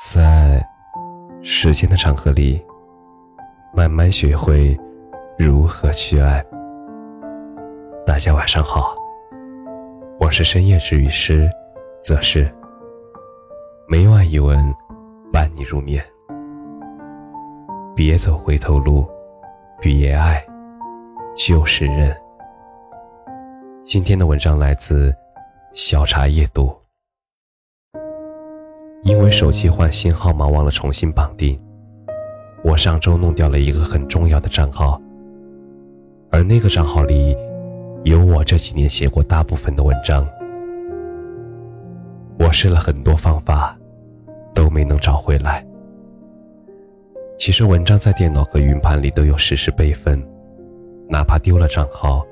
在时间的长河里，慢慢学会如何去爱。大家晚上好，我是深夜治愈师，则是每晚一文伴你入眠。别走回头路，别爱就是认。今天的文章来自小茶夜读。因为手机换新号码忘了重新绑定，我上周弄掉了一个很重要的账号，而那个账号里有我这几年写过大部分的文章。我试了很多方法，都没能找回来。其实文章在电脑和云盘里都有实时备份，哪怕丢了账号，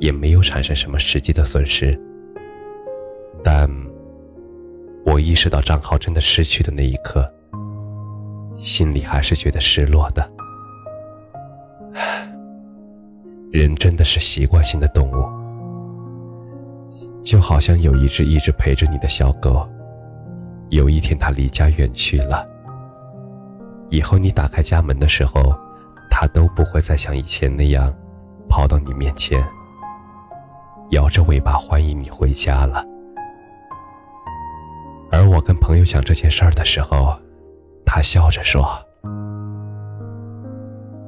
也没有产生什么实际的损失。但我意识到账号真的失去的那一刻，心里还是觉得失落的。人真的是习惯性的动物，就好像有一只一直陪着你的小狗，有一天它离家远去了。以后你打开家门的时候，它都不会再像以前那样跑到你面前，摇着尾巴欢迎你回家了。我跟朋友讲这件事儿的时候，他笑着说：“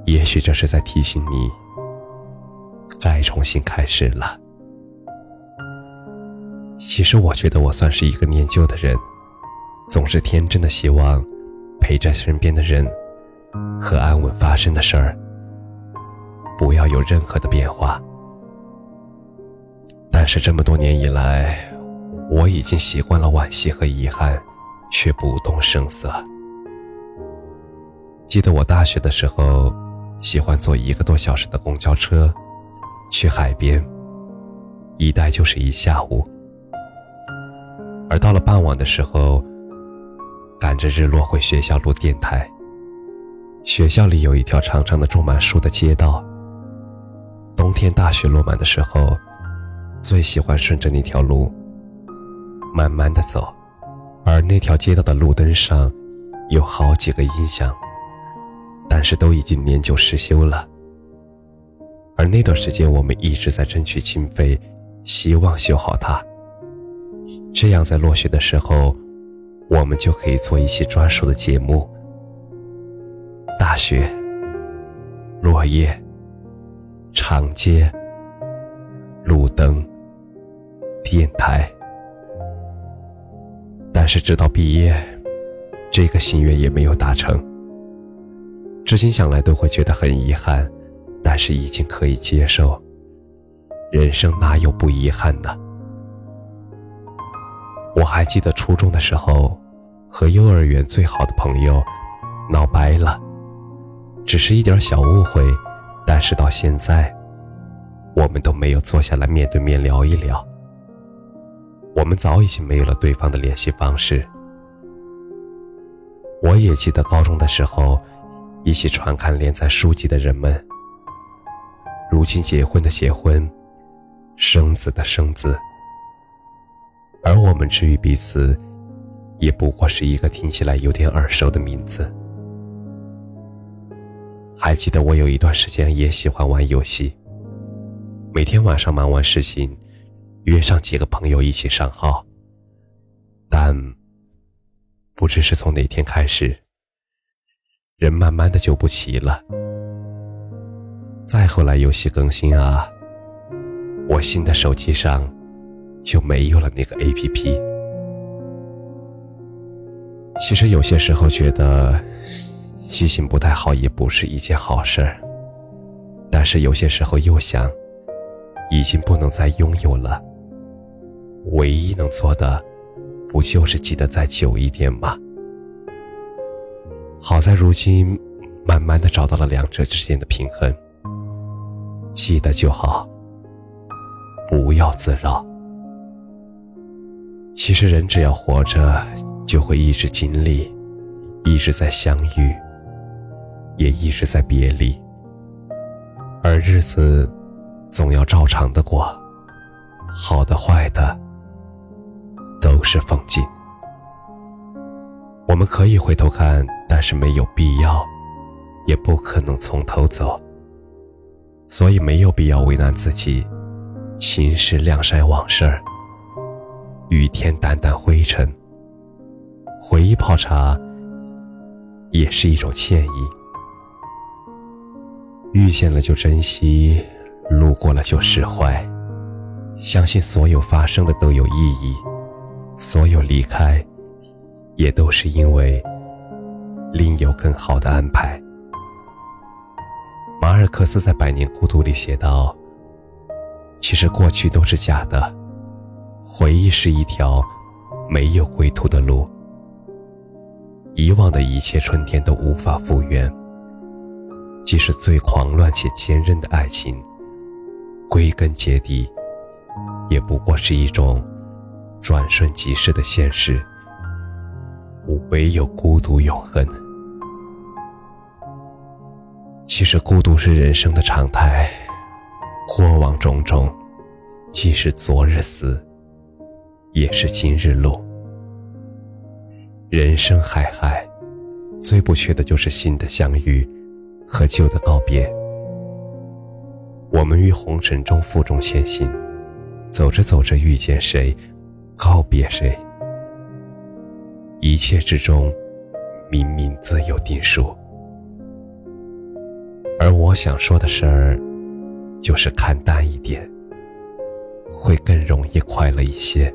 也许这是在提醒你，该重新开始了。”其实我觉得我算是一个念旧的人，总是天真的希望。陪在身边的人和安稳发生的事儿，不要有任何的变化。但是这么多年以来，我已经习惯了惋惜和遗憾，却不动声色。记得我大学的时候，喜欢坐一个多小时的公交车去海边，一待就是一下午。而到了傍晚的时候，赶着日落回学校录电台。学校里有一条长长的种满树的街道。冬天大雪落满的时候，最喜欢顺着那条路慢慢的走。而那条街道的路灯上有好几个音响，但是都已经年久失修了。而那段时间，我们一直在争取经费，希望修好它。这样在落雪的时候。我们就可以做一期专属的节目。大雪、落叶、长街、路灯、电台。但是直到毕业，这个心愿也没有达成。至今想来都会觉得很遗憾，但是已经可以接受。人生哪有不遗憾的？我还记得初中的时候。和幼儿园最好的朋友闹掰了，只是一点小误会，但是到现在，我们都没有坐下来面对面聊一聊。我们早已经没有了对方的联系方式。我也记得高中的时候，一起传看连载书籍的人们，如今结婚的结婚，生子的生子，而我们至于彼此。也不过是一个听起来有点耳熟的名字。还记得我有一段时间也喜欢玩游戏，每天晚上忙完事情，约上几个朋友一起上号。但不知是从哪天开始，人慢慢的就不齐了。再后来游戏更新啊，我新的手机上就没有了那个 APP。其实有些时候觉得记性不太好也不是一件好事儿，但是有些时候又想，已经不能再拥有了，唯一能做的不就是记得再久一点吗？好在如今慢慢的找到了两者之间的平衡，记得就好，不要自扰。其实人只要活着。就会一直经历，一直在相遇，也一直在别离，而日子总要照常的过，好的坏的不是风景。我们可以回头看，但是没有必要，也不可能从头走。所以没有必要为难自己，侵蚀晾晒往事儿，雨天掸掸灰尘。回忆泡茶，也是一种歉意。遇见了就珍惜，路过了就释怀。相信所有发生的都有意义，所有离开，也都是因为另有更好的安排。马尔克斯在《百年孤独》里写道：“其实过去都是假的，回忆是一条没有归途的路。遗忘的一切春天都无法复原。即使最狂乱且坚韧的爱情，归根结底。”也不过是一种转瞬即逝的现实，唯有孤独永恒。其实孤独是人生的常态，过往种种，既是昨日死，也是今日路。人生海海，最不缺的就是新的相遇和旧的告别。我们于红尘中负重前行。走着走着，遇见谁，告别谁，一切之中，冥冥自有定数。而我想说的事儿，就是看淡一点，会更容易快乐一些。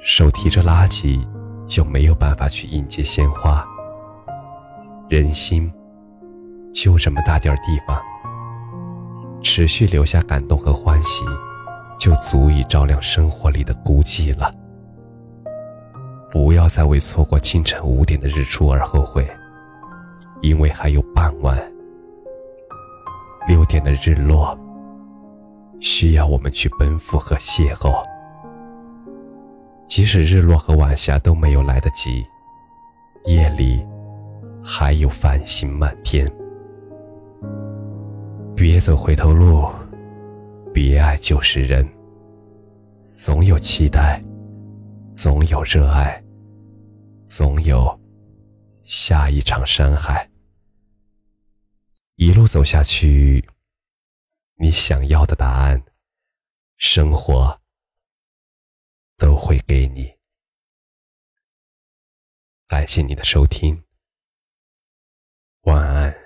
手提着垃圾，就没有办法去迎接鲜花。人心，就这么大点儿地方。持续留下感动和欢喜，就足以照亮生活里的孤寂了。不要再为错过清晨五点的日出而后悔，因为还有傍晚六点的日落，需要我们去奔赴和邂逅。即使日落和晚霞都没有来得及，夜里还有繁星满天。别走回头路，别爱旧时人。总有期待，总有热爱，总有下一场山海。一路走下去，你想要的答案，生活都会给你。感谢你的收听，晚安。